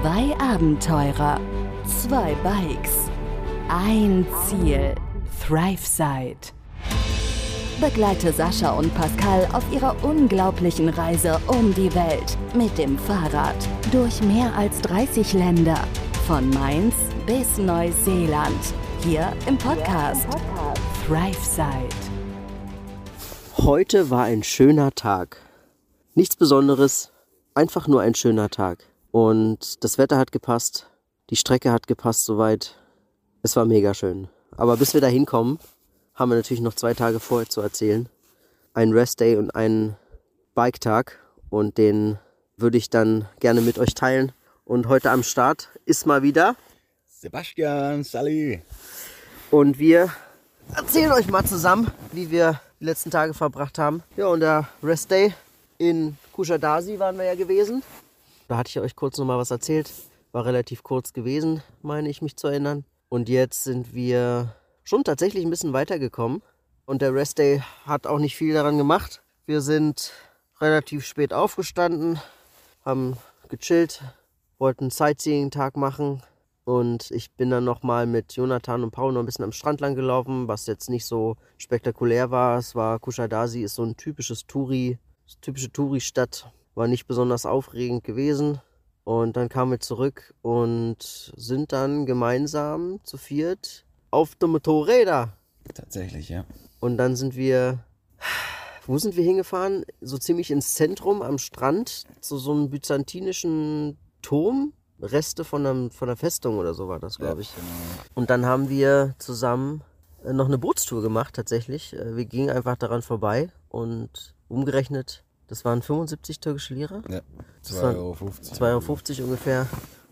Zwei Abenteurer, zwei Bikes, ein Ziel. ThriveSide. Begleite Sascha und Pascal auf ihrer unglaublichen Reise um die Welt mit dem Fahrrad durch mehr als 30 Länder. Von Mainz bis Neuseeland. Hier im Podcast ThriveSide. Heute war ein schöner Tag. Nichts Besonderes, einfach nur ein schöner Tag. Und das Wetter hat gepasst, die Strecke hat gepasst soweit. Es war mega schön. Aber bis wir da hinkommen, haben wir natürlich noch zwei Tage vorher zu erzählen. Ein Rest-Day und einen Bike-Tag. Und den würde ich dann gerne mit euch teilen. Und heute am Start ist mal wieder. Sebastian, salut. Und wir erzählen euch mal zusammen, wie wir die letzten Tage verbracht haben. Ja, und der Rest-Day in Kushadasi waren wir ja gewesen. Da hatte ich euch kurz nochmal was erzählt. War relativ kurz gewesen, meine ich mich zu erinnern. Und jetzt sind wir schon tatsächlich ein bisschen weitergekommen. Und der Rest Day hat auch nicht viel daran gemacht. Wir sind relativ spät aufgestanden, haben gechillt, wollten einen Sightseeing-Tag machen. Und ich bin dann nochmal mit Jonathan und Paul noch ein bisschen am Strand lang gelaufen, was jetzt nicht so spektakulär war. Es war Kushadasi, ist so ein typisches Touri, typische Touri-Stadt war nicht besonders aufregend gewesen. Und dann kamen wir zurück und sind dann gemeinsam zu viert auf der Motorräder. Tatsächlich, ja. Und dann sind wir, wo sind wir hingefahren? So ziemlich ins Zentrum am Strand, zu so einem byzantinischen Turm. Reste von, einem, von einer Festung oder so war das, glaube ich. Ja, genau. Und dann haben wir zusammen äh, noch eine Bootstour gemacht, tatsächlich. Äh, Wir gingen einfach daran vorbei und umgerechnet, das waren 75 türkische Lira. Ja, Das waren 2,50 Euro. 2,50 Euro ungefähr.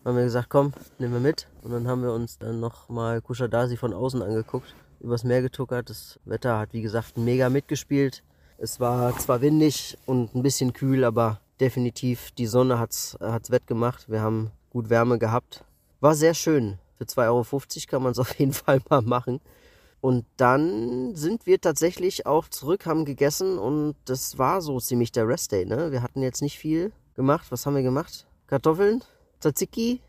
Haben wir gesagt, komm, nehmen wir mit. Und dann haben wir uns dann nochmal Kushadasi von außen angeguckt, übers Meer getuckert. Das Wetter hat, wie gesagt, mega mitgespielt. Es war zwar windig und ein bisschen kühl, aber definitiv die Sonne hat's, hat's wettgemacht. Wir haben gut Wärme gehabt. War sehr schön. Für 2,50 Euro kann man es auf jeden Fall mal machen. Und dann sind wir tatsächlich auch zurück, haben gegessen und das war so ziemlich der Rest-Day. Ne? Wir hatten jetzt nicht viel gemacht. Was haben wir gemacht? Kartoffeln, Tzatziki,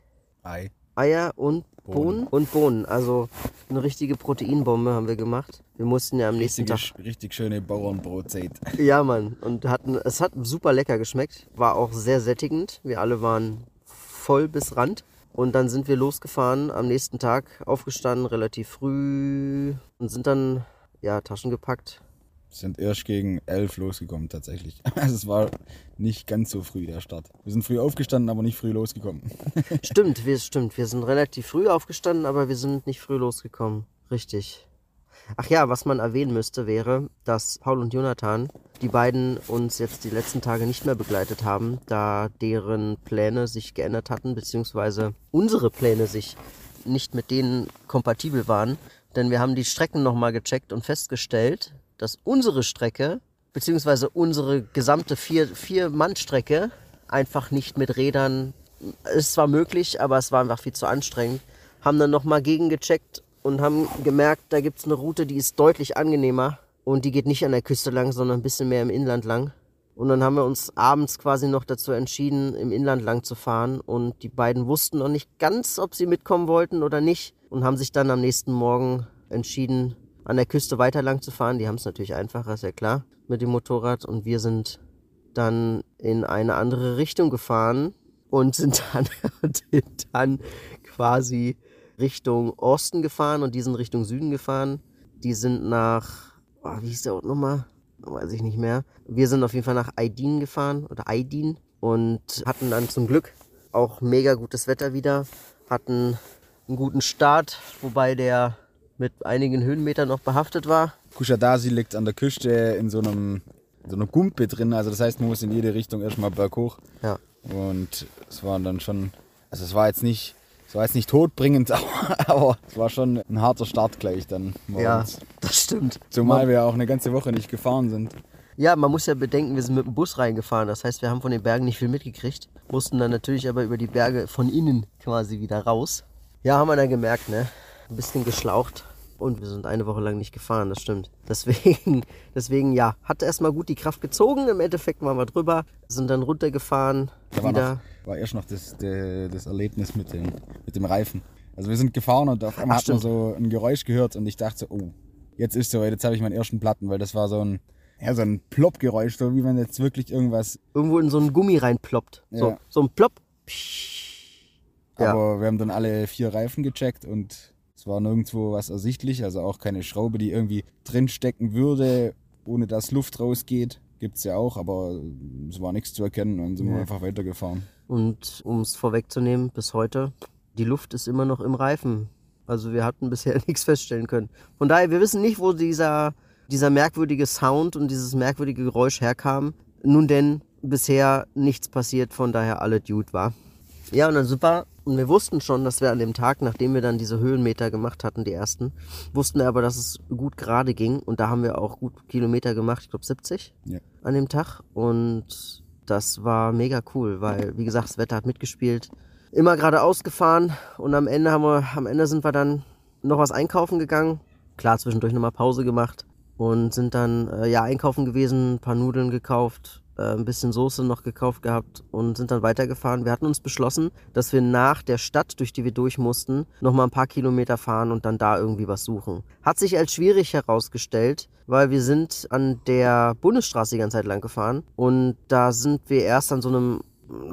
Ei. Eier und Bohnen. Bohnen. und Bohnen. Also eine richtige Proteinbombe haben wir gemacht. Wir mussten ja am nächsten Richtig, Tag. richtig schöne Bauernbrotzeit. Ja, Mann. Und hatten, es hat super lecker geschmeckt. War auch sehr sättigend. Wir alle waren voll bis Rand. Und dann sind wir losgefahren, am nächsten Tag aufgestanden, relativ früh und sind dann, ja, Taschen gepackt. Sind erst gegen elf losgekommen, tatsächlich. Also es war nicht ganz so früh der Start. Wir sind früh aufgestanden, aber nicht früh losgekommen. Stimmt, wir, stimmt. Wir sind relativ früh aufgestanden, aber wir sind nicht früh losgekommen. Richtig. Ach ja, was man erwähnen müsste, wäre, dass Paul und Jonathan, die beiden uns jetzt die letzten Tage nicht mehr begleitet haben, da deren Pläne sich geändert hatten, beziehungsweise unsere Pläne sich nicht mit denen kompatibel waren. Denn wir haben die Strecken nochmal gecheckt und festgestellt, dass unsere Strecke, beziehungsweise unsere gesamte vier- Vier-Mann-Strecke einfach nicht mit Rädern ist zwar möglich, aber es war einfach viel zu anstrengend. Haben dann nochmal gegengecheckt und haben gemerkt, da gibt es eine Route, die ist deutlich angenehmer und die geht nicht an der Küste lang, sondern ein bisschen mehr im Inland lang. Und dann haben wir uns abends quasi noch dazu entschieden, im Inland lang zu fahren. Und die beiden wussten noch nicht ganz, ob sie mitkommen wollten oder nicht. Und haben sich dann am nächsten Morgen entschieden, an der Küste weiter lang zu fahren. Die haben es natürlich einfacher, ist ja klar, mit dem Motorrad. Und wir sind dann in eine andere Richtung gefahren und sind dann, dann quasi Richtung Osten gefahren und die sind Richtung Süden gefahren. Die sind nach, oh, wie hieß der Ort nochmal? Weiß ich nicht mehr. Wir sind auf jeden Fall nach Aydin gefahren oder Aydin und hatten dann zum Glück auch mega gutes Wetter wieder. Hatten einen guten Start, wobei der mit einigen Höhenmetern noch behaftet war. Kushadasi liegt an der Küste in so einem in so einer Gumpe drin. Also das heißt, man muss in jede Richtung erstmal berghoch. Ja. Und es war dann schon, also es war jetzt nicht, es war jetzt nicht todbringend, aber, es war schon ein harter Start gleich dann Ja, das stimmt. Zumal wir auch eine ganze Woche nicht gefahren sind. Ja, man muss ja bedenken, wir sind mit dem Bus reingefahren. Das heißt, wir haben von den Bergen nicht viel mitgekriegt. Mussten dann natürlich aber über die Berge von innen quasi wieder raus. Ja, haben wir dann gemerkt, ne? Ein bisschen geschlaucht. Und wir sind eine Woche lang nicht gefahren, das stimmt. Deswegen, deswegen ja, hat erstmal gut die Kraft gezogen. Im Endeffekt waren wir drüber, sind dann runtergefahren. Da war wieder. War erst noch das, de, das Erlebnis mit, den, mit dem Reifen. Also wir sind gefahren und auf einmal Ach, hat man so ein Geräusch gehört und ich dachte so, oh, jetzt ist soweit, jetzt habe ich meinen ersten Platten, weil das war so ein, ja, so ein Plopp-Geräusch, so wie wenn jetzt wirklich irgendwas. Irgendwo in so einen Gummi reinploppt. So, Ja. so ein Plopp. Ja. Aber wir haben dann alle vier Reifen gecheckt und es war nirgendwo was ersichtlich, also auch keine Schraube, die irgendwie drinstecken würde, ohne dass Luft rausgeht. Gibt's ja auch, aber es war nichts zu erkennen und sind wir Ja. einfach weitergefahren. Und um es vorwegzunehmen, bis heute, die Luft ist immer noch im Reifen. Also wir hatten bisher nichts feststellen können. Von daher, wir wissen nicht, wo dieser, dieser merkwürdige Sound und dieses merkwürdige Geräusch herkam. Nun denn, bisher nichts passiert, von daher alle Dude war. Ja, und dann super. Und wir wussten schon, dass wir an dem Tag, nachdem wir dann diese Höhenmeter gemacht hatten, die ersten, wussten aber, dass es gut gerade ging. Und da haben wir auch gut Kilometer gemacht, ich glaube 70 Ja. an dem Tag. Und das war mega cool, weil, wie gesagt, das Wetter hat mitgespielt. Immer geradeaus gefahren und am Ende haben wir, am Ende sind wir dann noch was einkaufen gegangen. Klar, zwischendurch nochmal Pause gemacht und sind dann äh, ja einkaufen gewesen, ein paar Nudeln gekauft, äh, ein bisschen Soße noch gekauft gehabt und sind dann weitergefahren. Wir hatten uns beschlossen, dass wir nach der Stadt, durch die wir durch mussten, nochmal ein paar Kilometer fahren und dann da irgendwie was suchen. Hat sich als schwierig herausgestellt, weil wir sind an der Bundesstraße die ganze Zeit lang gefahren und da sind wir erst an so einem,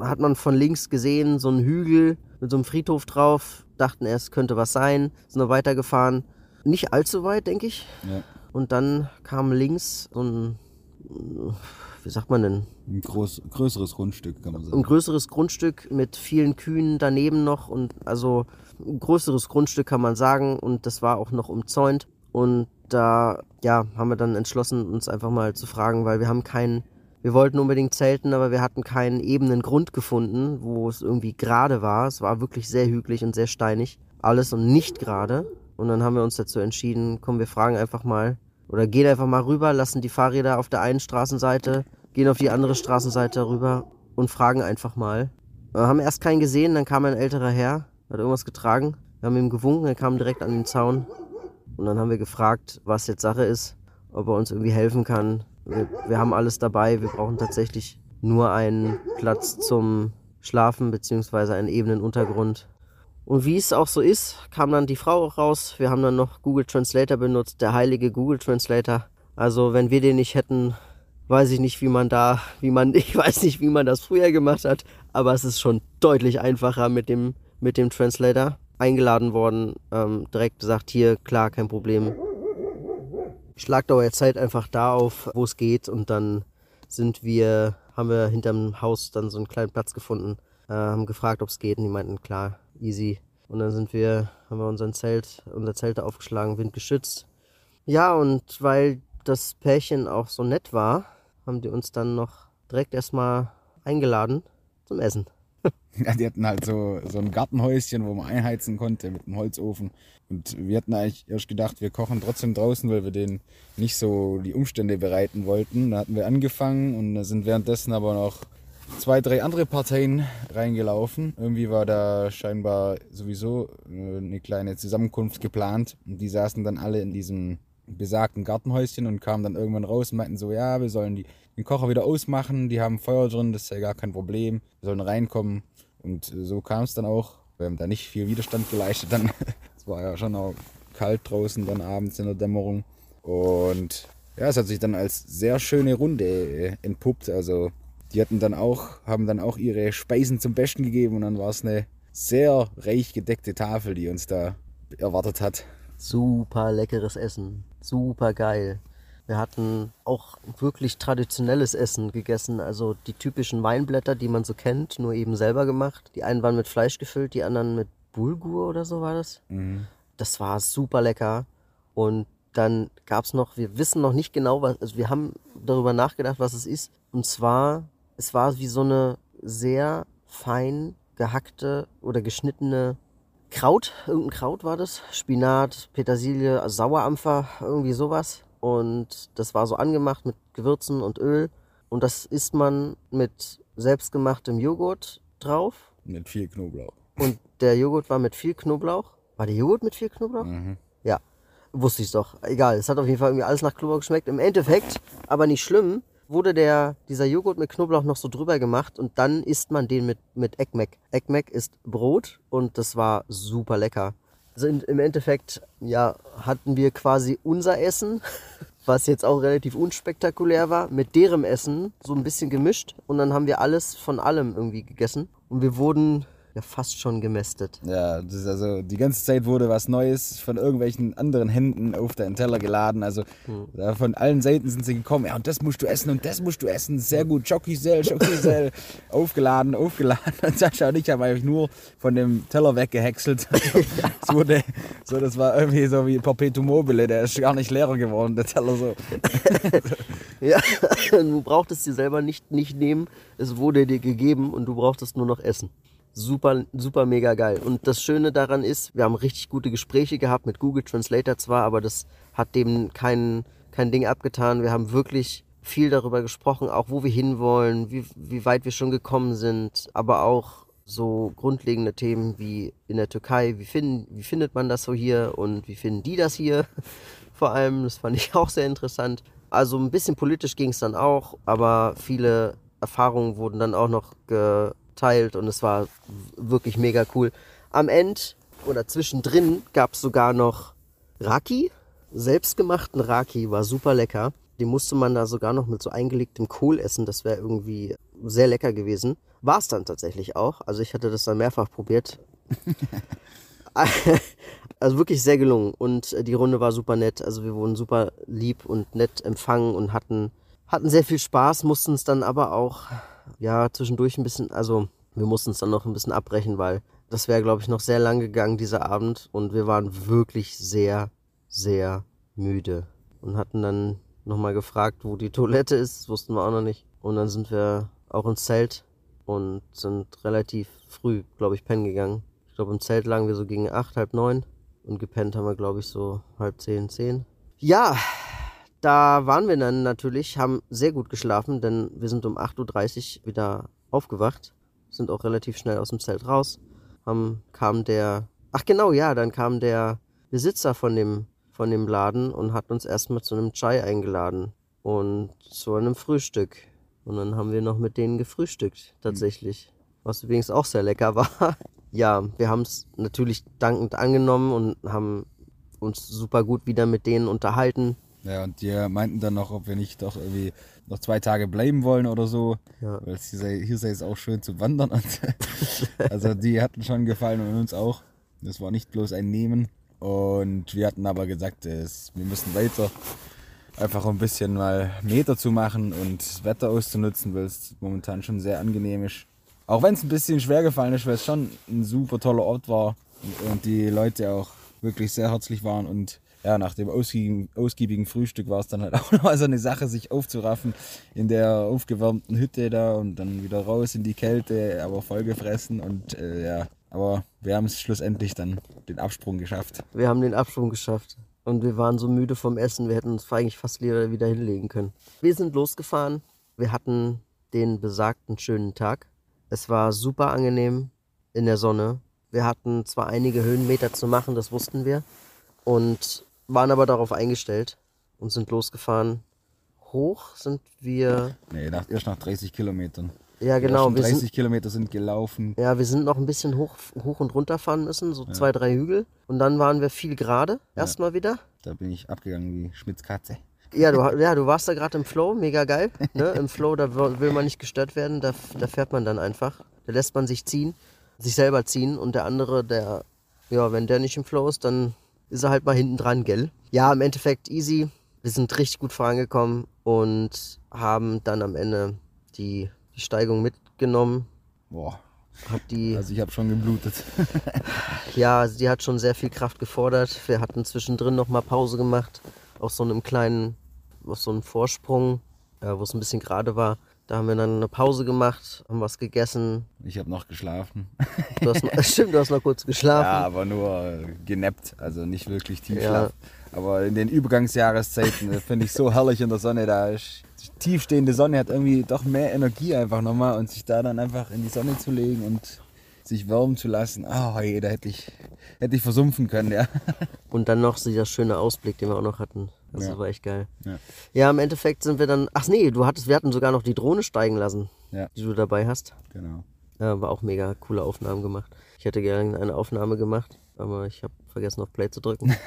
hat man von links gesehen, so einen Hügel mit so einem Friedhof drauf, dachten erst, könnte was sein, sind noch weitergefahren. Nicht allzu weit, denke ich. Ja. Und dann kam links so ein, wie sagt man denn, Ein groß, größeres Grundstück, kann man ein sagen. größeres Grundstück mit vielen Kühen daneben noch und also ein größeres Grundstück kann man sagen und das war auch noch umzäunt und da ja haben wir dann entschlossen uns einfach mal zu fragen, weil wir haben keinen wir wollten unbedingt zelten, aber wir hatten keinen ebenen Grund gefunden, wo es irgendwie gerade war. Es war wirklich sehr hügelig und sehr steinig. Alles und nicht gerade. Und dann haben wir uns dazu entschieden, komm, wir fragen einfach mal oder gehen einfach mal rüber, lassen die Fahrräder auf der einen Straßenseite, gehen auf die andere Straßenseite rüber und fragen einfach mal. Wir haben erst keinen gesehen, dann kam ein älterer Herr, hat irgendwas getragen. Wir haben ihm gewunken, er kam direkt an den Zaun. Und dann haben wir gefragt, was jetzt Sache ist, ob er uns irgendwie helfen kann. Wir, wir haben alles dabei, wir brauchen tatsächlich nur einen Platz zum Schlafen beziehungsweise einen ebenen Untergrund. Und wie es auch so ist, kam dann die Frau auch raus. Wir haben dann noch Google Translator benutzt, der heilige Google Translator. Also wenn wir den nicht hätten, weiß ich nicht, wie man da, wie man, ich weiß nicht, wie man das früher gemacht hat, aber es ist schon deutlich einfacher mit dem, mit dem Translator. Eingeladen worden, ähm, direkt gesagt, hier, klar, kein Problem. Schlagdauer jetzt halt einfach da auf, wo es geht und dann sind wir, haben wir hinterm Haus dann so einen kleinen Platz gefunden, äh, haben gefragt, ob es geht und die meinten, klar, easy. Und dann sind wir, haben wir unseren Zelt, unser Zelt aufgeschlagen, windgeschützt. Ja, und weil das Pärchen auch so nett war, haben die uns dann noch direkt erstmal eingeladen zum Essen. Ja, die hatten halt so, so ein Gartenhäuschen, wo man einheizen konnte mit einem Holzofen. Und wir hatten eigentlich erst gedacht, wir kochen trotzdem draußen, weil wir denen nicht so die Umstände bereiten wollten. Da hatten wir angefangen und da sind währenddessen aber noch zwei, drei andere Parteien reingelaufen. Irgendwie war da scheinbar sowieso äh, eine kleine Zusammenkunft geplant. Und die saßen dann alle in diesem besagten Gartenhäuschen und kamen dann irgendwann raus und meinten so, ja, wir sollen die, den Kocher wieder ausmachen, die haben Feuer drin, das ist ja gar kein Problem, wir sollen reinkommen. Und so kam es dann auch. Wir haben da nicht viel Widerstand geleistet. Dann, es war ja schon auch kalt draußen dann abends in der Dämmerung. Und ja, es hat sich dann als sehr schöne Runde äh, entpuppt. Also die hatten dann auch, haben dann auch ihre Speisen zum Besten gegeben und dann war es eine sehr reich gedeckte Tafel, die uns da erwartet hat. Super leckeres Essen. Super geil. Wir hatten auch wirklich traditionelles Essen gegessen, also die typischen Weinblätter, die man so kennt, nur eben selber gemacht. Die einen waren mit Fleisch gefüllt, die anderen mit Bulgur oder so war das. Das war super lecker. Und dann gab's noch, wir wissen noch nicht genau, was, also wir haben darüber nachgedacht, was es ist. Und zwar, es war wie so eine sehr fein gehackte oder geschnittene Kraut, irgendein Kraut war das. Spinat, Petersilie, Sauerampfer, irgendwie sowas. Und das war so angemacht mit Gewürzen und Öl. Und das isst man mit selbstgemachtem Joghurt drauf. Mit viel Knoblauch. Und der Joghurt war mit viel Knoblauch. War der Joghurt mit viel Knoblauch? Mhm. Ja, wusste ich doch. Egal, es hat auf jeden Fall irgendwie alles nach Knoblauch geschmeckt. Im Endeffekt, aber nicht schlimm, wurde der, dieser Joghurt mit Knoblauch noch so drüber gemacht und dann isst man den mit, mit Ekmek. Ekmek ist Brot und das war super lecker. Also in, im Endeffekt, ja, hatten wir quasi unser Essen, was jetzt auch relativ unspektakulär war, mit deren Essen so ein bisschen gemischt und dann haben wir alles von allem irgendwie gegessen und wir wurden ja fast schon gemästet. Ja, das ist also die ganze Zeit wurde was Neues von irgendwelchen anderen Händen auf den Teller geladen. Also Hm. von allen Seiten sind sie gekommen. Ja, und das musst du essen und das musst du essen. Sehr gut. Chocosel, Chocosel. aufgeladen, aufgeladen. Und Sascha und ich haben eigentlich nur von dem Teller weggehäckselt. Es wurde, so, das war irgendwie so wie Perpetuum mobile. Der ist gar nicht leerer geworden, der Teller so. Ja, du brauchtest dir selber nicht, nicht nehmen, es wurde dir gegeben und du brauchtest nur noch essen. Super, super mega geil. Und das Schöne daran ist, wir haben richtig gute Gespräche gehabt mit Google Translator zwar, aber das hat dem kein, kein Ding abgetan. Wir haben wirklich viel darüber gesprochen, auch wo wir hinwollen, wie, wie weit wir schon gekommen sind, aber auch so grundlegende Themen wie in der Türkei, wie, finden, wie findet man das so hier und wie finden die das hier vor allem, das fand ich auch sehr interessant. Also ein bisschen politisch ging es dann auch, aber viele Erfahrungen wurden dann auch noch geteilt und es war wirklich mega cool. Am Ende oder zwischendrin gab es sogar noch Raki, selbstgemachten Raki, war super lecker. Die musste man da sogar noch mit so eingelegtem Kohl essen, das wäre irgendwie sehr lecker gewesen. War es dann tatsächlich auch, also ich hatte das dann mehrfach probiert. Also wirklich sehr gelungen und die Runde war super nett. Also wir wurden super lieb und nett empfangen und hatten, hatten sehr viel Spaß, mussten es dann aber auch, ja, zwischendurch ein bisschen, also wir mussten es dann noch ein bisschen abbrechen, weil das wäre, glaube ich, noch sehr lang gegangen, dieser Abend. Und wir waren wirklich sehr, sehr müde und hatten dann nochmal gefragt, wo die Toilette ist. Das wussten wir auch noch nicht. Und dann sind wir auch ins Zelt und sind relativ früh, glaube ich, pennen gegangen. Ich glaube, im Zelt lagen wir so gegen acht, halb neun. Und gepennt haben wir, glaube ich, so halb zehn, zehn. Ja, da waren wir dann natürlich, haben sehr gut geschlafen, denn wir sind um 8.30 Uhr wieder aufgewacht, sind auch relativ schnell aus dem Zelt raus. Haben, kam der, ach genau, ja, dann kam der Besitzer von dem, von dem Laden und hat uns erstmal zu einem Chai eingeladen und zu einem Frühstück. Und dann haben wir noch mit denen gefrühstückt, tatsächlich. Was übrigens auch sehr lecker war. Ja, wir haben es natürlich dankend angenommen und haben uns super gut wieder mit denen unterhalten. Ja, und die meinten dann noch, ob wir nicht doch irgendwie noch zwei Tage bleiben wollen oder so. Ja. Weil es hier sei, hier sei es auch schön zu wandern. Also die hatten schon gefallen und uns auch. Das war nicht bloß ein Nehmen. Und wir hatten aber gesagt, es, wir müssen weiter. Einfach ein bisschen mal Meter zu machen und das Wetter auszunutzen, weil es momentan schon sehr angenehm ist. Auch wenn es ein bisschen schwer gefallen ist, weil es schon ein super toller Ort war und, und die Leute auch wirklich sehr herzlich waren und ja, nach dem ausgiebigen, ausgiebigen Frühstück war es dann halt auch noch so eine Sache, sich aufzuraffen in der aufgewärmten Hütte da und dann wieder raus in die Kälte, aber vollgefressen und äh, ja, aber wir haben es schlussendlich dann den Absprung geschafft. Wir haben den Absprung geschafft. Und wir waren so müde vom Essen, wir hätten uns eigentlich fast wieder wieder hinlegen können. Wir sind losgefahren. Wir hatten den besagten schönen Tag. Es war super angenehm in der Sonne. Wir hatten zwar einige Höhenmeter zu machen, das wussten wir. Und waren aber darauf eingestellt und sind losgefahren. Hoch sind wir. Nee, nach, erst nach 30 Kilometern. Ja, genau. Wir ersten 30 sind, Kilometer sind gelaufen. ja, wir sind noch ein bisschen hoch, hoch und runter fahren müssen, so zwei, drei Hügel. Und dann waren wir viel gerade, erstmal wieder. Da bin ich abgegangen wie Schmitz Katze. Ja, du, ja, du warst da gerade im Flow, mega geil. Ne? Im Flow, da will will man nicht gestört werden, da, da fährt man dann einfach. Da lässt man sich ziehen, sich selber ziehen und der andere, der, ja, wenn der nicht im Flow ist, dann ist er halt mal hinten dran, gell? Ja, im Endeffekt easy. Wir sind richtig gut vorangekommen und haben dann am Ende die, die Steigung mitgenommen. Boah, Hab die, also ich habe schon geblutet. ja, sie hat schon sehr viel Kraft gefordert. Wir hatten zwischendrin noch mal Pause gemacht, auf so einem kleinen, auf so einem Vorsprung, äh, wo es ein bisschen gerade war. Da haben wir dann eine Pause gemacht, haben was gegessen. Ich habe noch geschlafen. Du hast noch, stimmt, du hast noch kurz Ja, geschlafen. aber nur äh, genappt, also nicht wirklich Tiefschlaf. Aber in den Übergangsjahreszeiten äh, finde ich so herrlich in der Sonne. Da ist die tiefstehende Sonne hat irgendwie doch mehr Energie einfach nochmal und sich da dann einfach in die Sonne zu legen und sich wärmen zu lassen. Ah, oh, je, da hätte ich, hätte ich versumpfen können, ja. Und dann noch dieser schöne Ausblick, den wir auch noch hatten. Das Ja. war echt geil. Ja. Ja, im Endeffekt sind wir dann. Ach nee, du hattest, wir hatten sogar noch die Drohne steigen lassen, Ja. die du dabei hast. Genau. Ja, war auch mega coole Aufnahmen gemacht. Ich hätte gerne eine Aufnahme gemacht, aber ich habe vergessen auf Play zu drücken.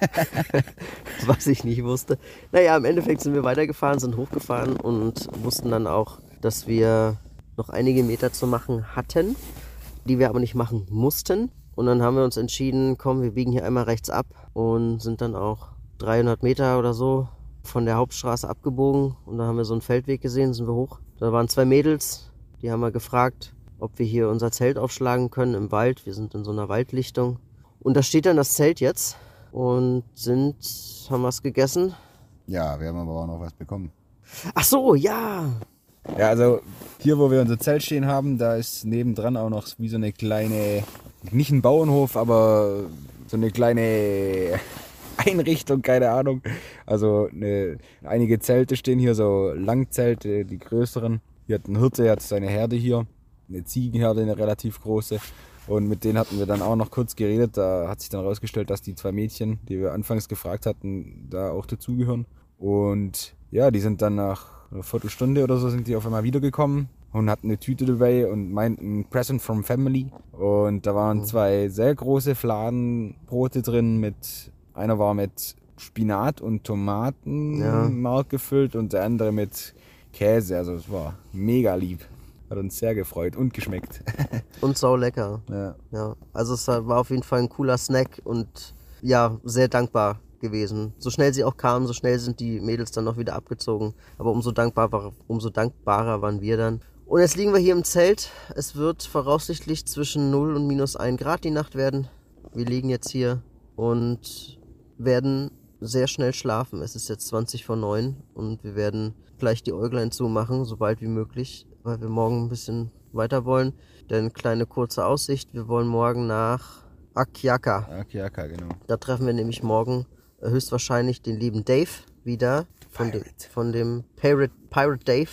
Was ich nicht wusste. Naja, im Endeffekt sind wir weitergefahren, sind hochgefahren und wussten dann auch, dass wir noch einige Meter zu machen hatten, die wir aber nicht machen mussten. Und dann haben wir uns entschieden, komm, wir biegen hier einmal rechts ab und sind dann auch 300 Meter oder so von der Hauptstraße abgebogen. Und da haben wir so einen Feldweg gesehen, sind wir hoch. Da waren zwei Mädels, die haben wir gefragt, ob wir hier unser Zelt aufschlagen können im Wald. Wir sind in so einer Waldlichtung. Und da steht dann das Zelt jetzt und sind, haben was gegessen. Ja, wir haben aber auch noch was bekommen. Ach so, ja. Ja, also hier, wo wir unser Zelt stehen haben, da ist nebendran auch noch wie so eine kleine, nicht ein Bauernhof, aber so eine kleine Einrichtung, keine Ahnung. Also eine, einige Zelte stehen hier, so Langzelte, die größeren. Hier hat ein Hirte, er hat seine Herde hier, eine Ziegenherde, eine relativ große. Und mit denen hatten wir dann auch noch kurz geredet. Da hat sich dann herausgestellt, dass die zwei Mädchen, die wir anfangs gefragt hatten, da auch dazugehören. Und ja, die sind dann nach einer Viertelstunde oder so sind die auf einmal wiedergekommen und hatten eine Tüte dabei und meinten Present from Family. Und da waren zwei sehr große Fladenbrote drin mit, einer war mit Spinat und Tomatenmark gefüllt und der andere mit Käse. Also es war mega lieb. Hat uns sehr gefreut und geschmeckt. Und sau lecker. ja. Ja, also es war auf jeden Fall ein cooler Snack und ja, sehr dankbar gewesen. So schnell sie auch kamen, so schnell sind die Mädels dann noch wieder abgezogen. Aber umso, dankbar war, umso dankbarer waren wir dann. Und jetzt liegen wir hier im Zelt. Es wird voraussichtlich zwischen 0 und minus 1 Grad die Nacht werden. Wir liegen jetzt hier und werden sehr schnell schlafen. Es ist jetzt 20 vor 9 und wir werden gleich die Äuglein zumachen, sobald wie möglich, weil wir morgen ein bisschen weiter wollen. Denn kleine kurze Aussicht, wir wollen morgen nach Akyaka. Akiaka, genau. Da treffen wir nämlich morgen äh, höchstwahrscheinlich den lieben Dave wieder. Von dem, Pirate. von dem Pirate, Pirate Dave.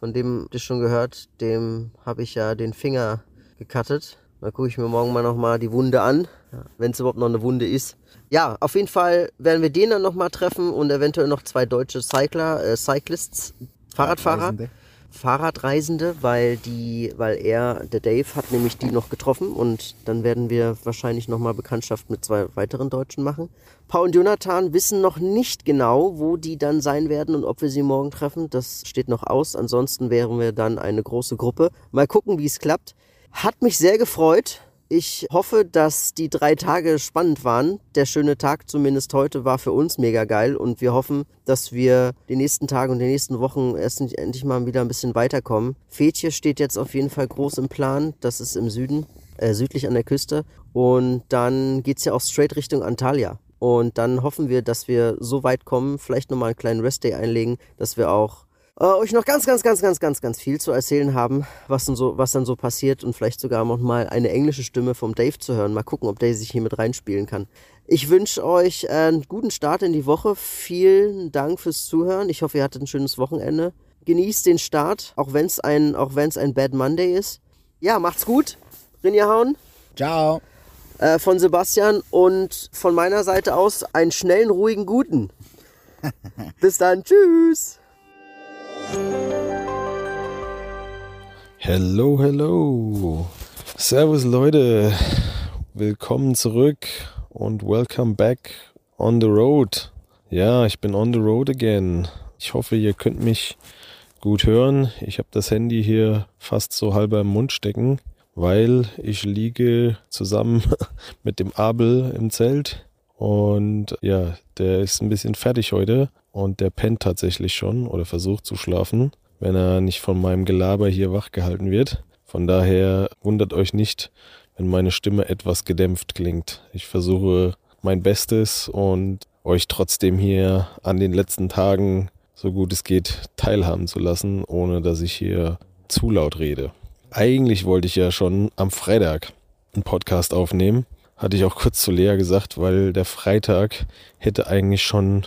Von dem habt ihr schon gehört, dem habe ich ja den Finger gecuttet. Da gucke ich mir morgen mal nochmal die Wunde an, wenn es überhaupt noch eine Wunde ist. Ja, auf jeden Fall werden wir den dann nochmal treffen und eventuell noch zwei deutsche Cycler, äh, Cyclists, Fahrradfahrer. Reisende. Fahrradreisende, weil die, weil er, der Dave, hat nämlich die noch getroffen und dann werden wir wahrscheinlich nochmal Bekanntschaft mit zwei weiteren Deutschen machen. Paul und Jonathan wissen noch nicht genau, wo die dann sein werden und ob wir sie morgen treffen. Das steht noch aus. Ansonsten wären wir dann eine große Gruppe. Mal gucken, wie es klappt. Hat mich sehr gefreut. Ich hoffe, dass die drei Tage spannend waren. Der schöne Tag zumindest heute war für uns mega geil und wir hoffen, dass wir die nächsten Tage und die nächsten Wochen erst endlich mal wieder ein bisschen weiterkommen. Fetje steht jetzt auf jeden Fall groß im Plan. Das ist im Süden, äh, südlich an der Küste. Und dann geht's ja auch straight Richtung Antalya. Und dann hoffen wir, dass wir so weit kommen, vielleicht nochmal einen kleinen Restday einlegen, dass wir auch äh, euch noch ganz, ganz, ganz, ganz, ganz, ganz viel zu erzählen haben, was dann so, was dann so passiert und vielleicht sogar noch mal eine englische Stimme vom Dave zu hören. Mal gucken, ob Dave sich hier mit reinspielen kann. Ich wünsche euch einen guten Start in die Woche. Vielen Dank fürs Zuhören. Ich hoffe, ihr hattet ein schönes Wochenende. Genießt den Start, auch wenn es ein, auch wenn es ein Bad Monday ist. Ja, macht's gut. Rinjahauen Ciao. äh, von Sebastian und von meiner Seite aus einen schnellen, ruhigen, guten. Bis dann. Tschüss. Hello, hello. Servus Leute. Willkommen zurück und welcome back on the road. Ja, ich bin on the road again. Ich hoffe, ihr könnt mich gut hören. Ich habe das Handy hier fast so halber im Mund stecken, weil ich liege zusammen mit dem Abel im Zelt und ja, der ist ein bisschen fertig heute und der pennt tatsächlich schon oder versucht zu schlafen, wenn er nicht von meinem Gelaber hier wach gehalten wird. Von daher wundert euch nicht, wenn meine Stimme etwas gedämpft klingt. Ich versuche mein Bestes und euch trotzdem hier an den letzten Tagen so gut es geht teilhaben zu lassen, ohne dass ich hier zu laut rede. Eigentlich wollte ich ja schon am Freitag einen Podcast aufnehmen. Hatte ich auch kurz zu Lea gesagt, weil der Freitag hätte eigentlich schon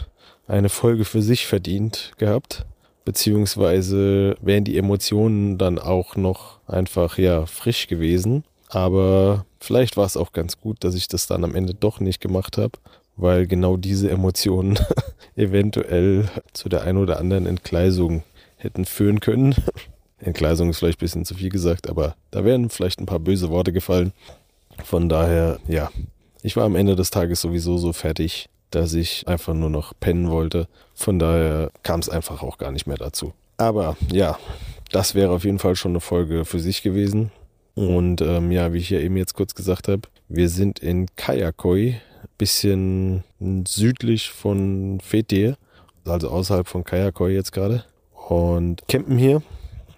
eine Folge für sich verdient gehabt. Beziehungsweise wären die Emotionen dann auch noch einfach ja frisch gewesen. Aber vielleicht war es auch ganz gut, dass ich das dann am Ende doch nicht gemacht habe, weil genau diese Emotionen eventuell zu der einen oder anderen Entgleisung hätten führen können. Entgleisung ist vielleicht ein bisschen zu viel gesagt, aber da wären vielleicht ein paar böse Worte gefallen. Von daher, ja, ich war am Ende des Tages sowieso so fertig, dass ich einfach nur noch pennen wollte. Von daher kam es einfach auch gar nicht mehr dazu. Aber ja, das wäre auf jeden Fall schon eine Folge für sich gewesen. Und ähm, ja, wie ich ja eben jetzt kurz gesagt habe, wir sind in Kayakoi, bisschen südlich von Fethiye, also außerhalb von Kayakoi jetzt gerade. Und campen hier.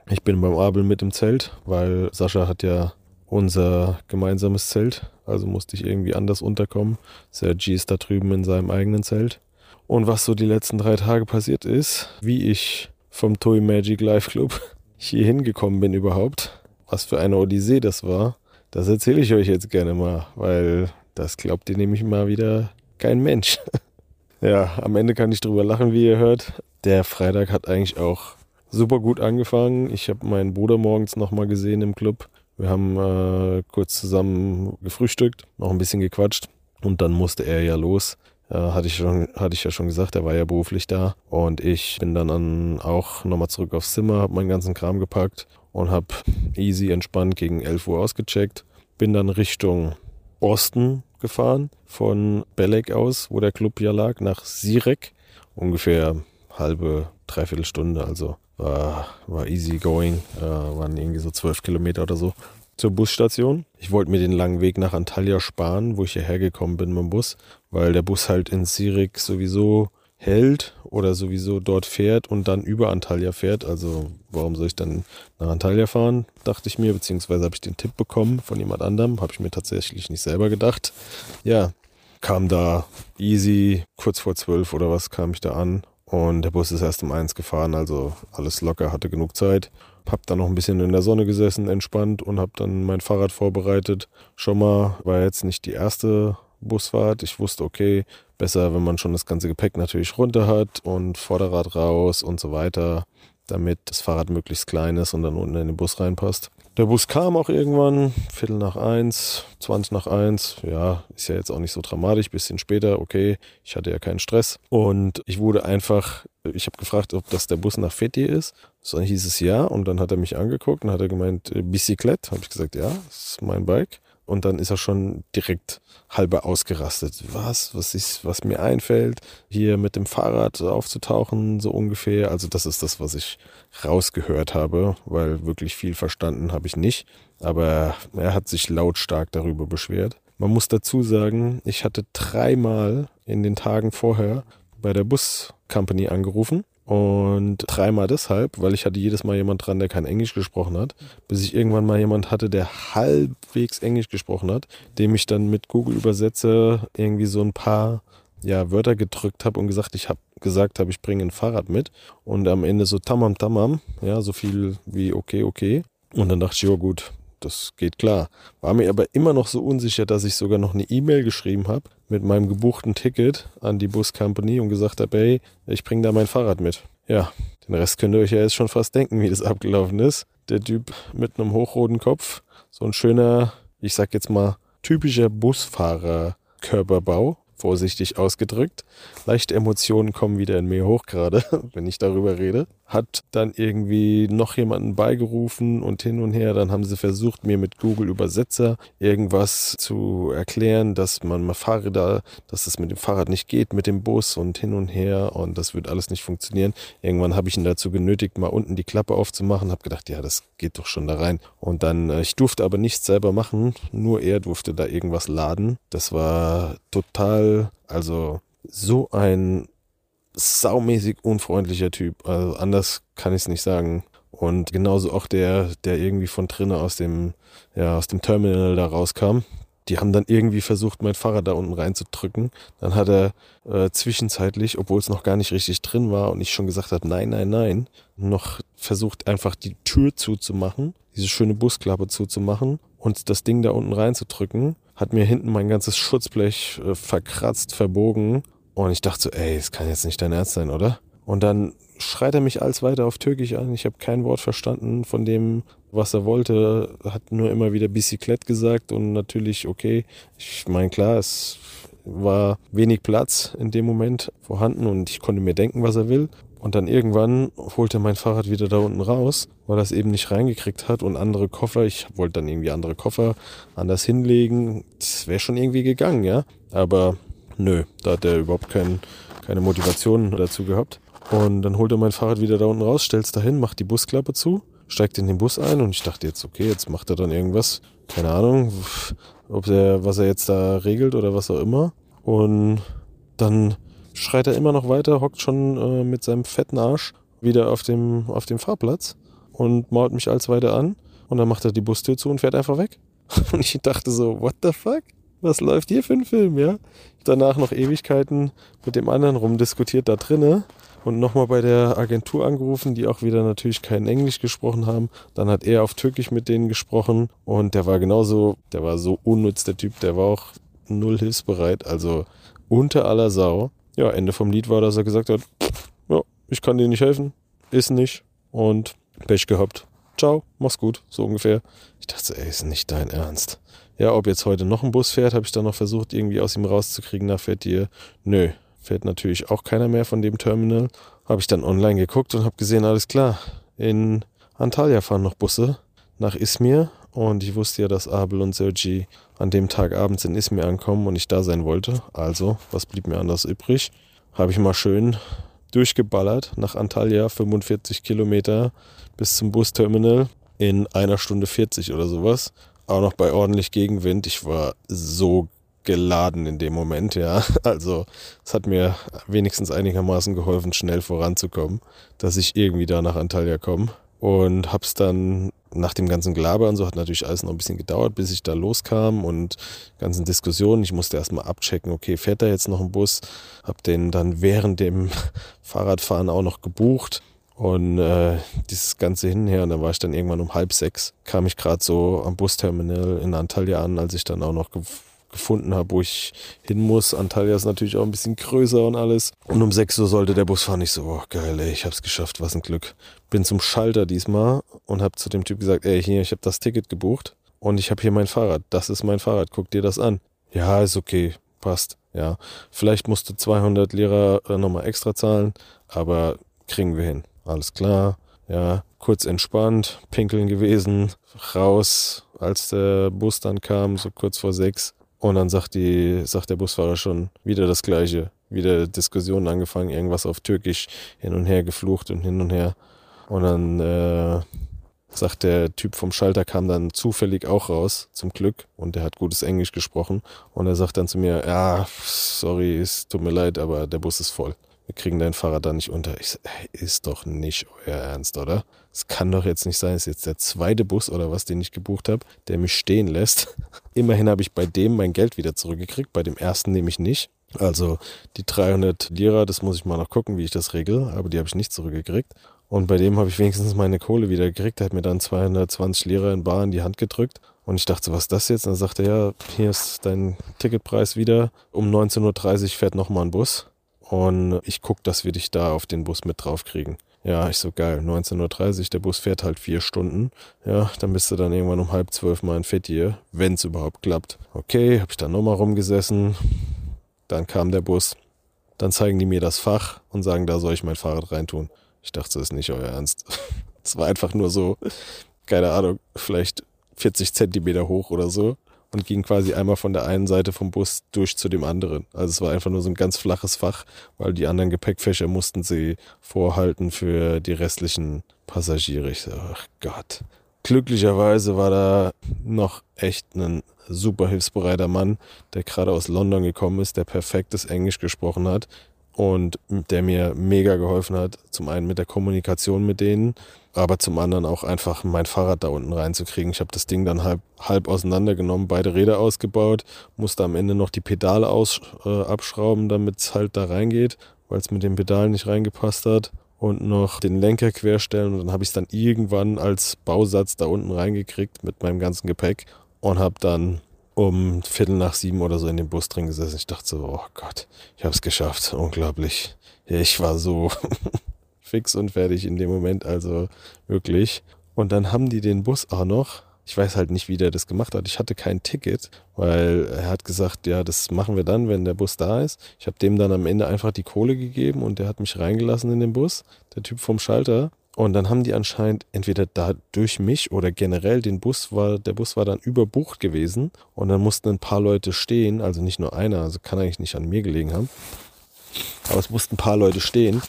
Ich bin beim Abel mit im Zelt, weil Sascha hat ja unser gemeinsames Zelt. Also musste ich irgendwie anders unterkommen. Sergi ist da drüben in seinem eigenen Zelt. Und was so die letzten drei Tage passiert ist, wie ich vom Toy Magic Live Club hier hingekommen bin überhaupt, was für eine Odyssee das war, das erzähle ich euch jetzt gerne mal, weil das glaubt ihr nämlich mal wieder kein Mensch. ja, am Ende kann ich drüber lachen, wie ihr hört. Der Freitag hat eigentlich auch super gut angefangen. Ich habe meinen Bruder morgens nochmal gesehen im Club. Wir haben äh, kurz zusammen gefrühstückt, noch ein bisschen gequatscht und dann musste er ja los. Äh, hatte, ich schon, hatte ich ja schon gesagt, er war ja beruflich da. Und ich bin dann an, auch nochmal zurück aufs Zimmer, habe meinen ganzen Kram gepackt und habe easy entspannt gegen 11 Uhr ausgecheckt. Bin dann Richtung Osten gefahren, von Belek aus, wo der Club ja lag, nach Sirek. Ungefähr halbe, dreiviertel Stunde, also war, war easy going, äh, waren irgendwie so zwölf Kilometer oder so zur Busstation. Ich wollte mir den langen Weg nach Antalya sparen, wo ich hierher gekommen bin mit dem Bus, weil der Bus halt in Sirik sowieso hält oder sowieso dort fährt und dann über Antalya fährt. Also warum soll ich dann nach Antalya fahren, dachte ich mir, beziehungsweise habe ich den Tipp bekommen von jemand anderem, habe ich mir tatsächlich nicht selber gedacht. Ja, kam da easy, kurz vor zwölf oder was kam ich da an und der Bus ist erst um eins gefahren, also alles locker, hatte genug Zeit. Hab dann noch ein bisschen in der Sonne gesessen, entspannt und hab dann mein Fahrrad vorbereitet. Schon mal war jetzt nicht die erste Busfahrt. Ich wusste, okay, besser, wenn man schon das ganze Gepäck natürlich runter hat und Vorderrad raus und so weiter, damit das Fahrrad möglichst klein ist und dann unten in den Bus reinpasst. Der Bus kam auch irgendwann, Viertel nach eins, 20 nach eins. Ja, ist ja jetzt auch nicht so dramatisch, bisschen später, okay, ich hatte ja keinen Stress. Und ich wurde einfach, ich habe gefragt, ob das der Bus nach Fethiye ist. So hieß es ja. Und dann hat er mich angeguckt und hat er gemeint, äh, Bicyclette. Habe ich gesagt, ja, das ist mein Bike. Und dann ist er schon direkt halber ausgerastet. Was, was ist, was mir einfällt, hier mit dem Fahrrad aufzutauchen, so ungefähr. Also das ist das, was ich rausgehört habe, weil wirklich viel verstanden habe ich nicht. Aber er hat sich lautstark darüber beschwert. Man muss dazu sagen, ich hatte dreimal in den Tagen vorher bei der Bus Company angerufen und dreimal deshalb, weil ich hatte jedes Mal jemand dran, der kein Englisch gesprochen hat, bis ich irgendwann mal jemand hatte, der halbwegs Englisch gesprochen hat, dem ich dann mit Google Übersetzer irgendwie so ein paar ja, Wörter gedrückt habe und gesagt, ich habe gesagt habe, ich bringe ein Fahrrad mit und am Ende so tamam tamam, ja, so viel wie okay, okay. Und dann dachte ich, ja gut, das geht klar. War mir aber immer noch so unsicher, dass ich sogar noch eine E-Mail geschrieben habe mit meinem gebuchten Ticket an die Bus Company und gesagt habe, hey, ich bringe da mein Fahrrad mit. Ja, den Rest könnt ihr euch ja jetzt schon fast denken, wie das abgelaufen ist. Der Typ mit einem hochroten Kopf, so ein schöner, ich sag jetzt mal, typischer Busfahrer-Körperbau vorsichtig ausgedrückt. Leichte Emotionen kommen wieder in mir hoch gerade, wenn ich darüber rede. Hat dann irgendwie noch jemanden beigerufen und hin und her. Dann haben sie versucht, mir mit Google Übersetzer irgendwas zu erklären, dass man mal Fahrräder, dass es mit dem Fahrrad nicht geht, mit dem Bus und hin und her und das wird alles nicht funktionieren. Irgendwann habe ich ihn dazu genötigt, mal unten die Klappe aufzumachen. Habe gedacht, ja, das geht doch schon da rein. Und dann, äh, ich durfte aber nichts selber machen, nur er durfte da irgendwas laden. Das war total also so ein saumäßig unfreundlicher Typ. Also anders kann ich es nicht sagen. Und genauso auch der, der irgendwie von drinnen aus dem, ja, aus dem Terminal da rauskam. Die haben dann irgendwie versucht, mein Fahrrad da unten reinzudrücken. Dann hat er äh, zwischenzeitlich, obwohl es noch gar nicht richtig drin war und ich schon gesagt habe, nein, nein, nein, noch versucht einfach die Tür zuzumachen, diese schöne Busklappe zuzumachen und das Ding da unten reinzudrücken hat mir hinten mein ganzes Schutzblech äh, verkratzt, verbogen. Und ich dachte so, ey, das kann jetzt nicht dein Ernst sein, oder? Und dann schreit er mich als weiter auf Türkisch an. Ich habe kein Wort verstanden von dem, was er wollte. Hat nur immer wieder Bicyclette gesagt und natürlich, okay, ich meine, klar, es war wenig Platz in dem Moment vorhanden und ich konnte mir denken, was er will. Und dann irgendwann holte er mein Fahrrad wieder da unten raus, weil er es eben nicht reingekriegt hat und andere Koffer, ich wollte dann irgendwie andere Koffer anders hinlegen. Das wäre schon irgendwie gegangen, ja. Aber nö, da hat er überhaupt kein, keine Motivation dazu gehabt. Und dann holt er mein Fahrrad wieder da unten raus, stellt es dahin, macht die Busklappe zu, steigt in den Bus ein und ich dachte jetzt, okay, jetzt macht er dann irgendwas, keine Ahnung, ob er, was er jetzt da regelt oder was auch immer. Und dann schreit er immer noch weiter, hockt schon äh, mit seinem fetten Arsch wieder auf dem, auf dem Fahrplatz und mault mich als weiter an. Und dann macht er die Bustür zu und fährt einfach weg. Und ich dachte so, what the fuck? Was läuft hier für ein Film, ja? Danach noch Ewigkeiten mit dem anderen rumdiskutiert da drinnen und nochmal bei der Agentur angerufen, die auch wieder natürlich kein Englisch gesprochen haben. Dann hat er auf Türkisch mit denen gesprochen und der war genauso, der war so unnütz, der Typ, der war auch null hilfsbereit, also unter aller Sau ja, Ende vom Lied war, dass er gesagt hat, ja, ich kann dir nicht helfen, ist nicht und Pech gehabt. Ciao, mach's gut, so ungefähr. Ich dachte, ey, ist nicht dein Ernst. Ja, ob jetzt heute noch ein Bus fährt, habe ich dann noch versucht, irgendwie aus ihm rauszukriegen. Da fährt ihr, nö, fährt natürlich auch keiner mehr von dem Terminal. Habe ich dann online geguckt und habe gesehen, alles klar, in Antalya fahren noch Busse nach Izmir und ich wusste ja, dass Abel und Sergi an dem Tag abends in Izmir ankommen und ich da sein wollte. Also, was blieb mir anders übrig? Habe ich mal schön durchgeballert nach Antalya, 45 Kilometer bis zum Busterminal in einer Stunde 40 oder sowas. Auch noch bei ordentlich Gegenwind. Ich war so geladen in dem Moment, ja. Also es hat mir wenigstens einigermaßen geholfen, schnell voranzukommen, dass ich irgendwie da nach Antalya komme und hab's dann nach dem ganzen Gelaber und so hat natürlich alles noch ein bisschen gedauert, bis ich da loskam und ganzen Diskussionen. Ich musste erstmal abchecken, okay, fährt da jetzt noch ein Bus? Hab den dann während dem Fahrradfahren auch noch gebucht und äh, dieses ganze Hinher und dann war ich dann irgendwann um halb sechs, kam ich gerade so am Busterminal in Antalya an, als ich dann auch noch gefunden habe, wo ich hin muss. Antalya ist natürlich auch ein bisschen größer und alles. Und um 6 Uhr sollte der Bus fahren. Ich so, oh geil, ey, ich hab's geschafft, was ein Glück. Bin zum Schalter diesmal und hab zu dem Typ gesagt, ey, hier, ich habe das Ticket gebucht und ich habe hier mein Fahrrad. Das ist mein Fahrrad, guck dir das an. Ja, ist okay, passt. Ja, vielleicht musst du 200 Lira äh, nochmal extra zahlen, aber kriegen wir hin. Alles klar. Ja, kurz entspannt, pinkeln gewesen, raus, als der Bus dann kam, so kurz vor sechs. Und dann sagt, die, sagt der Busfahrer schon wieder das Gleiche. Wieder Diskussionen angefangen, irgendwas auf Türkisch hin und her geflucht und hin und her. Und dann äh, sagt der Typ vom Schalter, kam dann zufällig auch raus, zum Glück. Und der hat gutes Englisch gesprochen. Und er sagt dann zu mir, ja, sorry, es tut mir leid, aber der Bus ist voll wir kriegen dein Fahrrad da nicht unter. Ich so, ist doch nicht euer Ernst, oder? Es kann doch jetzt nicht sein, ist jetzt der zweite Bus oder was, den ich gebucht habe, der mich stehen lässt. Immerhin habe ich bei dem mein Geld wieder zurückgekriegt, bei dem ersten nehme ich nicht. Also die 300 Lira, das muss ich mal noch gucken, wie ich das regel, aber die habe ich nicht zurückgekriegt. Und bei dem habe ich wenigstens meine Kohle wieder gekriegt. Er hat mir dann 220 Lira in Bar in die Hand gedrückt. Und ich dachte, was ist das jetzt? Und dann sagte er, ja, hier ist dein Ticketpreis wieder. Um 19.30 Uhr fährt nochmal ein Bus. Und ich gucke, dass wir dich da auf den Bus mit drauf kriegen. Ja, ich so geil. 19.30 Uhr, der Bus fährt halt vier Stunden. Ja, dann bist du dann irgendwann um halb zwölf mal in Fettier, wenn es überhaupt klappt. Okay, hab ich dann nochmal rumgesessen. Dann kam der Bus. Dann zeigen die mir das Fach und sagen, da soll ich mein Fahrrad reintun. Ich dachte, das ist nicht euer Ernst. Es war einfach nur so, keine Ahnung, vielleicht 40 Zentimeter hoch oder so und ging quasi einmal von der einen Seite vom Bus durch zu dem anderen. Also es war einfach nur so ein ganz flaches Fach, weil die anderen Gepäckfächer mussten sie vorhalten für die restlichen Passagiere. Ich so, ach Gott. Glücklicherweise war da noch echt ein super hilfsbereiter Mann, der gerade aus London gekommen ist, der perfektes Englisch gesprochen hat und der mir mega geholfen hat. Zum einen mit der Kommunikation mit denen, aber zum anderen auch einfach mein Fahrrad da unten reinzukriegen. Ich habe das Ding dann halb, halb auseinandergenommen, beide Räder ausgebaut, musste am Ende noch die Pedale aus, äh, abschrauben, damit es halt da reingeht, weil es mit den Pedalen nicht reingepasst hat und noch den Lenker querstellen und dann habe ich es dann irgendwann als Bausatz da unten reingekriegt mit meinem ganzen Gepäck und habe dann um Viertel nach sieben oder so in dem Bus drin gesessen. Ich dachte so, oh Gott, ich habe es geschafft, unglaublich. Ich war so fix und fertig in dem Moment, also wirklich. Und dann haben die den Bus auch noch. Ich weiß halt nicht, wie der das gemacht hat. Ich hatte kein Ticket, weil er hat gesagt, ja, das machen wir dann, wenn der Bus da ist. Ich habe dem dann am Ende einfach die Kohle gegeben und der hat mich reingelassen in den Bus, der Typ vom Schalter. Und dann haben die anscheinend entweder da durch mich oder generell den Bus war, der Bus war dann überbucht gewesen und dann mussten ein paar Leute stehen, also nicht nur einer, also kann eigentlich nicht an mir gelegen haben. Aber es mussten ein paar Leute stehen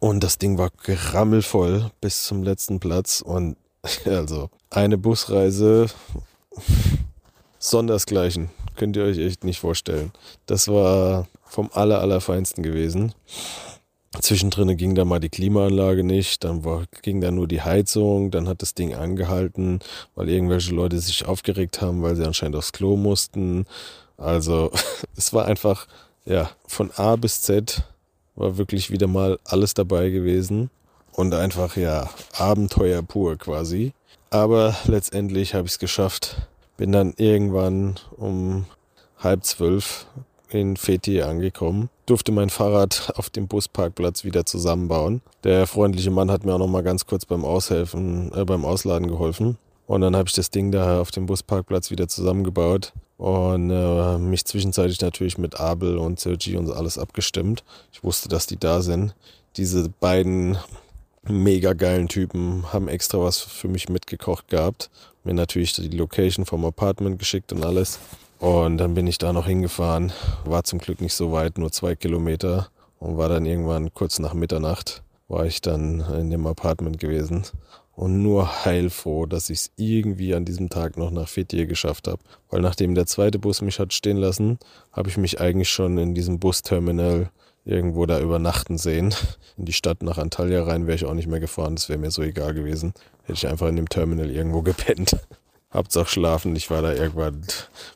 und das Ding war gerammelvoll bis zum letzten Platz und also eine Busreise sondersgleichen. Könnt ihr euch echt nicht vorstellen. Das war vom aller, allerfeinsten gewesen. Zwischendrin ging da mal die Klimaanlage nicht, dann war, ging da nur die Heizung, dann hat das Ding angehalten, weil irgendwelche Leute sich aufgeregt haben, weil sie anscheinend aufs Klo mussten. Also es war einfach, ja, von A bis Z war wirklich wieder mal alles dabei gewesen und einfach, ja, Abenteuer pur quasi. Aber letztendlich habe ich es geschafft. Bin dann irgendwann um halb zwölf in Feti angekommen, durfte mein Fahrrad auf dem Busparkplatz wieder zusammenbauen. Der freundliche Mann hat mir auch noch mal ganz kurz beim Aushelfen, äh, beim Ausladen geholfen. Und dann habe ich das Ding da auf dem Busparkplatz wieder zusammengebaut und äh, mich zwischenzeitlich natürlich mit Abel und Sergi und alles abgestimmt. Ich wusste, dass die da sind. Diese beiden mega geilen Typen haben extra was für mich mitgekocht gehabt. Mir natürlich die Location vom Apartment geschickt und alles. Und dann bin ich da noch hingefahren. War zum Glück nicht so weit, nur zwei Kilometer. Und war dann irgendwann kurz nach Mitternacht, war ich dann in dem Apartment gewesen. Und nur heilfroh, dass ich es irgendwie an diesem Tag noch nach Fethiye geschafft habe. Weil nachdem der zweite Bus mich hat stehen lassen, habe ich mich eigentlich schon in diesem Busterminal irgendwo da übernachten sehen. In die Stadt nach Antalya rein wäre ich auch nicht mehr gefahren, das wäre mir so egal gewesen. Hätte ich einfach in dem Terminal irgendwo gepennt. Hauptsache schlafen. Ich war da irgendwann,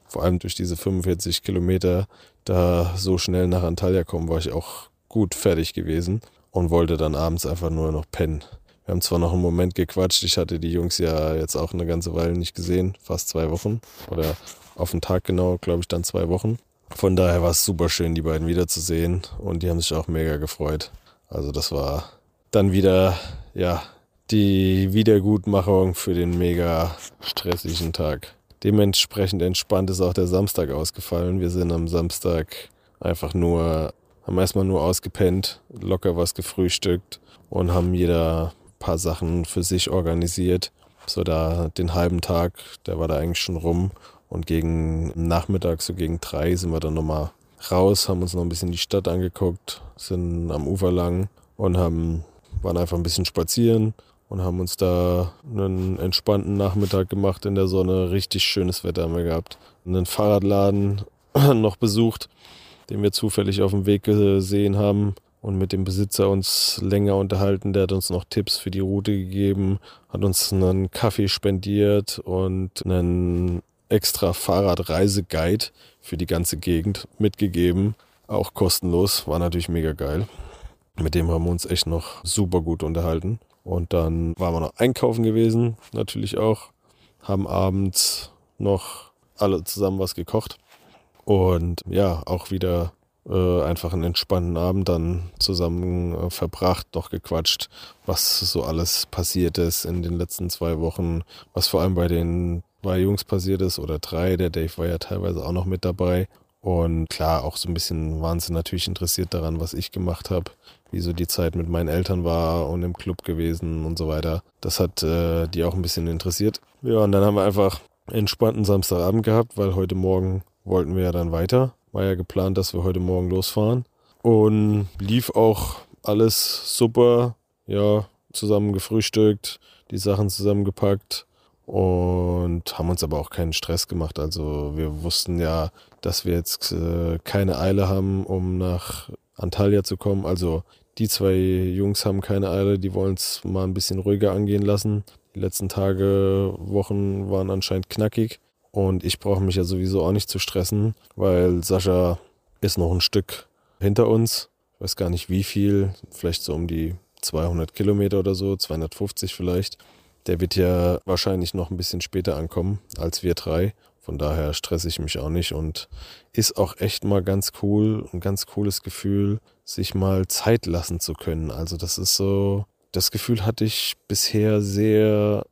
vor allem durch diese 45 Kilometer, da so schnell nach Antalya kommen, war ich auch gut fertig gewesen und wollte dann abends einfach nur noch pennen. Wir haben zwar noch einen Moment gequatscht, ich hatte die Jungs ja jetzt auch eine ganze Weile nicht gesehen, fast zwei Wochen oder auf den Tag genau, glaube ich, dann zwei Wochen. Von daher war es super schön, die beiden wiederzusehen und die haben sich auch mega gefreut. Also das war dann wieder, ja, die Wiedergutmachung für den mega stressigen Tag. Dementsprechend entspannt ist auch der Samstag ausgefallen. Wir sind am Samstag einfach nur, haben erstmal nur ausgepennt, locker was gefrühstückt und haben jeder paar Sachen für sich organisiert. So da den halben Tag, der war da eigentlich schon rum. Und gegen Nachmittag, so gegen drei, sind wir dann nochmal raus, haben uns noch ein bisschen die Stadt angeguckt, sind am Ufer lang und haben, waren einfach ein bisschen spazieren, und haben uns da einen entspannten Nachmittag gemacht in der Sonne. Richtig schönes Wetter haben wir gehabt. Einen Fahrradladen noch besucht, den wir zufällig auf dem Weg gesehen haben und mit dem Besitzer uns länger unterhalten. Der hat uns noch Tipps für die Route gegeben, hat uns einen Kaffee spendiert und einen extra Fahrradreiseguide für die ganze Gegend mitgegeben. Auch kostenlos, war natürlich mega geil. Mit dem haben wir uns echt noch super gut unterhalten. Und dann waren wir noch einkaufen gewesen, natürlich auch. Haben abends noch alle zusammen was gekocht. Und ja, auch wieder äh, einfach einen entspannten Abend dann zusammen äh, verbracht, noch gequatscht, was so alles passiert ist in den letzten zwei Wochen, was vor allem bei den zwei Jungs passiert ist oder drei. Der Dave war ja teilweise auch noch mit dabei. Und klar, auch so ein bisschen waren sie natürlich interessiert daran, was ich gemacht habe wie so die Zeit mit meinen Eltern war und im Club gewesen und so weiter. Das hat äh, die auch ein bisschen interessiert. Ja, und dann haben wir einfach entspannten Samstagabend gehabt, weil heute Morgen wollten wir ja dann weiter. War ja geplant, dass wir heute Morgen losfahren. Und lief auch alles super. Ja, zusammen gefrühstückt, die Sachen zusammengepackt und haben uns aber auch keinen Stress gemacht. Also wir wussten ja, dass wir jetzt äh, keine Eile haben, um nach Antalya zu kommen. Also die zwei Jungs haben keine Eile, die wollen es mal ein bisschen ruhiger angehen lassen. Die letzten Tage, Wochen waren anscheinend knackig. Und ich brauche mich ja sowieso auch nicht zu stressen, weil Sascha ist noch ein Stück hinter uns. Ich weiß gar nicht wie viel, vielleicht so um die 200 Kilometer oder so, 250 vielleicht. Der wird ja wahrscheinlich noch ein bisschen später ankommen als wir drei. Von daher stresse ich mich auch nicht und ist auch echt mal ganz cool, ein ganz cooles Gefühl, sich mal Zeit lassen zu können. Also das ist so, das Gefühl hatte ich bisher sehr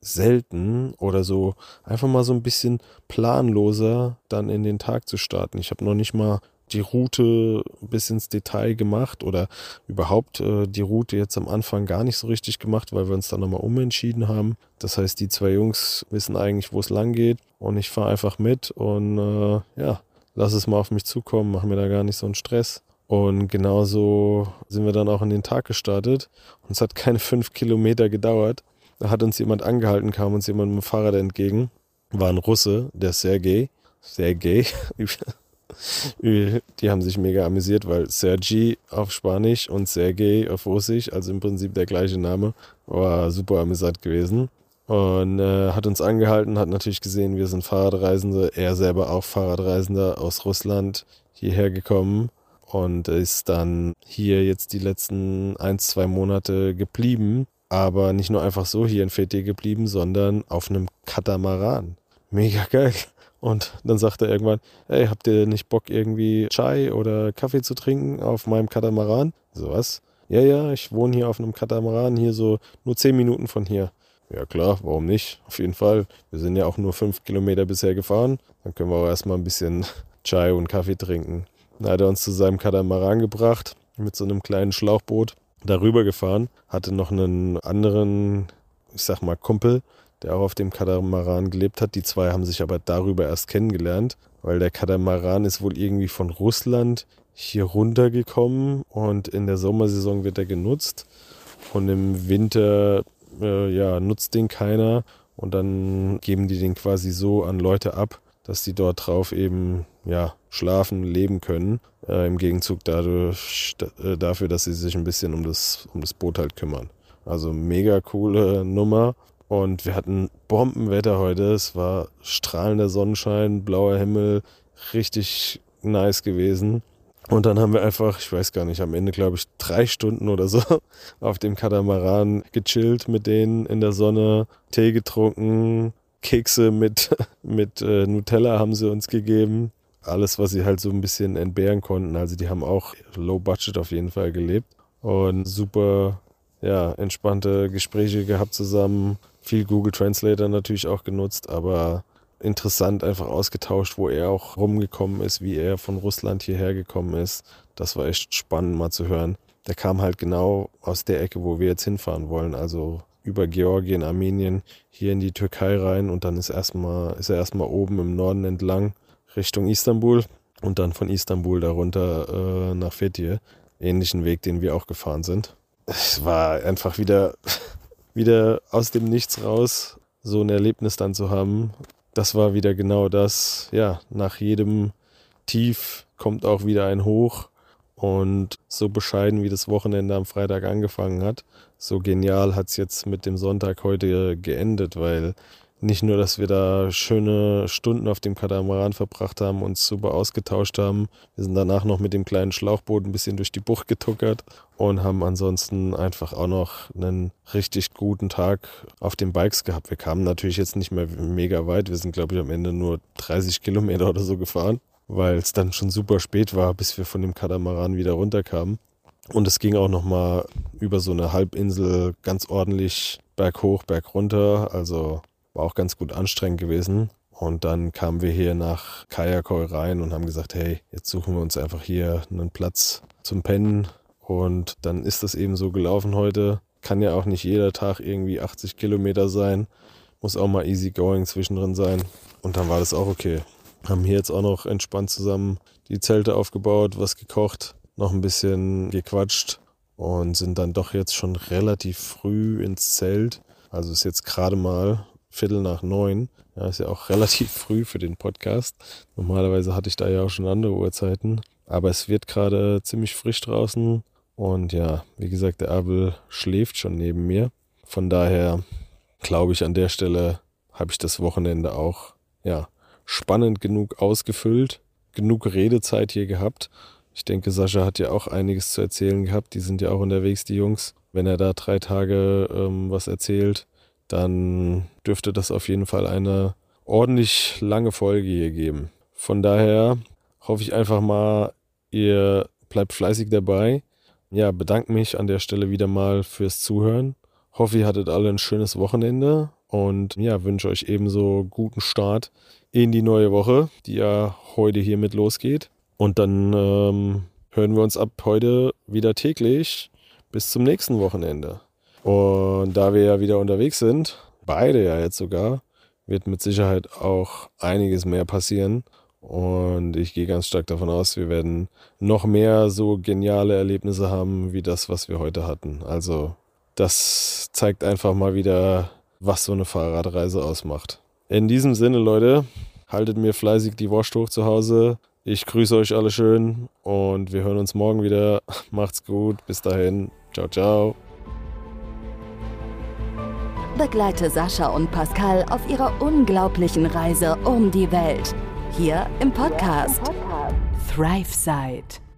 selten oder so einfach mal so ein bisschen planloser dann in den Tag zu starten. Ich habe noch nicht mal die Route bis ins Detail gemacht oder überhaupt äh, die Route jetzt am Anfang gar nicht so richtig gemacht, weil wir uns dann nochmal umentschieden haben. Das heißt, die zwei Jungs wissen eigentlich, wo es lang geht und ich fahre einfach mit und äh, ja, lass es mal auf mich zukommen, mach mir da gar nicht so einen Stress. Und genauso sind wir dann auch in den Tag gestartet. Und es hat keine fünf Kilometer gedauert. Da hat uns jemand angehalten, kam uns jemand mit dem Fahrrad entgegen. War ein Russe, der Sergei. Sergei. Die haben sich mega amüsiert, weil Sergi auf Spanisch und Sergei auf Russisch, also im Prinzip der gleiche Name, war super amüsant gewesen. Und äh, hat uns angehalten, hat natürlich gesehen, wir sind Fahrradreisende. Er selber auch Fahrradreisender aus Russland hierher gekommen und ist dann hier jetzt die letzten ein, zwei Monate geblieben. Aber nicht nur einfach so hier in Fethiye geblieben, sondern auf einem Katamaran. Mega geil. Und dann sagt er irgendwann, hey, habt ihr nicht Bock irgendwie Chai oder Kaffee zu trinken auf meinem Katamaran? So was? Ja, ja, ich wohne hier auf einem Katamaran, hier so nur zehn Minuten von hier. Ja klar, warum nicht? Auf jeden Fall. Wir sind ja auch nur fünf Kilometer bisher gefahren. Dann können wir auch erstmal ein bisschen Chai und Kaffee trinken. Dann hat er uns zu seinem Katamaran gebracht, mit so einem kleinen Schlauchboot darüber gefahren, hatte noch einen anderen, ich sag mal, Kumpel, der auch auf dem Katamaran gelebt hat. Die zwei haben sich aber darüber erst kennengelernt, weil der Katamaran ist wohl irgendwie von Russland hier runtergekommen und in der Sommersaison wird er genutzt und im Winter äh, ja, nutzt den keiner und dann geben die den quasi so an Leute ab, dass die dort drauf eben ja, schlafen, leben können, äh, im Gegenzug dadurch, äh, dafür, dass sie sich ein bisschen um das, um das Boot halt kümmern. Also mega coole Nummer. Und wir hatten Bombenwetter heute. Es war strahlender Sonnenschein, blauer Himmel, richtig nice gewesen. Und dann haben wir einfach, ich weiß gar nicht, am Ende glaube ich drei Stunden oder so auf dem Katamaran gechillt mit denen in der Sonne, Tee getrunken, Kekse mit, mit äh, Nutella haben sie uns gegeben alles, was sie halt so ein bisschen entbehren konnten. Also die haben auch low budget auf jeden Fall gelebt und super, ja, entspannte Gespräche gehabt zusammen. Viel Google Translator natürlich auch genutzt, aber interessant einfach ausgetauscht, wo er auch rumgekommen ist, wie er von Russland hierher gekommen ist. Das war echt spannend mal zu hören. Der kam halt genau aus der Ecke, wo wir jetzt hinfahren wollen, also über Georgien, Armenien hier in die Türkei rein und dann ist erstmal ist er erstmal oben im Norden entlang Richtung Istanbul und dann von Istanbul darunter äh, nach Fethiye. Ähnlichen Weg, den wir auch gefahren sind. Es war einfach wieder, wieder aus dem Nichts raus, so ein Erlebnis dann zu haben. Das war wieder genau das. Ja, nach jedem Tief kommt auch wieder ein Hoch. Und so bescheiden, wie das Wochenende am Freitag angefangen hat, so genial hat es jetzt mit dem Sonntag heute geendet, weil nicht nur, dass wir da schöne Stunden auf dem Katamaran verbracht haben, uns super ausgetauscht haben. Wir sind danach noch mit dem kleinen Schlauchboot ein bisschen durch die Bucht getuckert und haben ansonsten einfach auch noch einen richtig guten Tag auf den Bikes gehabt. Wir kamen natürlich jetzt nicht mehr mega weit. Wir sind, glaube ich, am Ende nur 30 Kilometer oder so gefahren, weil es dann schon super spät war, bis wir von dem Katamaran wieder runterkamen. Und es ging auch nochmal über so eine Halbinsel ganz ordentlich berghoch, bergunter. Also war auch ganz gut anstrengend gewesen. Und dann kamen wir hier nach Kajakoi rein und haben gesagt, hey, jetzt suchen wir uns einfach hier einen Platz zum Pennen. Und dann ist das eben so gelaufen heute. Kann ja auch nicht jeder Tag irgendwie 80 Kilometer sein. Muss auch mal easy going zwischendrin sein. Und dann war das auch okay. Haben hier jetzt auch noch entspannt zusammen die Zelte aufgebaut, was gekocht, noch ein bisschen gequatscht und sind dann doch jetzt schon relativ früh ins Zelt. Also ist jetzt gerade mal Viertel nach neun. Ja, ist ja auch relativ früh für den Podcast. Normalerweise hatte ich da ja auch schon andere Uhrzeiten. Aber es wird gerade ziemlich frisch draußen. Und ja, wie gesagt, der Abel schläft schon neben mir. Von daher glaube ich, an der Stelle habe ich das Wochenende auch, ja, spannend genug ausgefüllt. Genug Redezeit hier gehabt. Ich denke, Sascha hat ja auch einiges zu erzählen gehabt. Die sind ja auch unterwegs, die Jungs. Wenn er da drei Tage ähm, was erzählt, dann dürfte das auf jeden Fall eine ordentlich lange Folge hier geben. Von daher hoffe ich einfach mal, ihr bleibt fleißig dabei. Ja, bedanke mich an der Stelle wieder mal fürs Zuhören. Hoffe, ihr hattet alle ein schönes Wochenende und ja, wünsche euch ebenso guten Start in die neue Woche, die ja heute hiermit losgeht. Und dann ähm, hören wir uns ab heute wieder täglich bis zum nächsten Wochenende. Und da wir ja wieder unterwegs sind, beide ja jetzt sogar, wird mit Sicherheit auch einiges mehr passieren. Und ich gehe ganz stark davon aus, wir werden noch mehr so geniale Erlebnisse haben wie das, was wir heute hatten. Also das zeigt einfach mal wieder, was so eine Fahrradreise ausmacht. In diesem Sinne, Leute, haltet mir fleißig die Wurst hoch zu Hause. Ich grüße euch alle schön und wir hören uns morgen wieder. Macht's gut. Bis dahin. Ciao, ciao. Begleite Sascha und Pascal auf ihrer unglaublichen Reise um die Welt. Hier im Podcast, Thrive Side.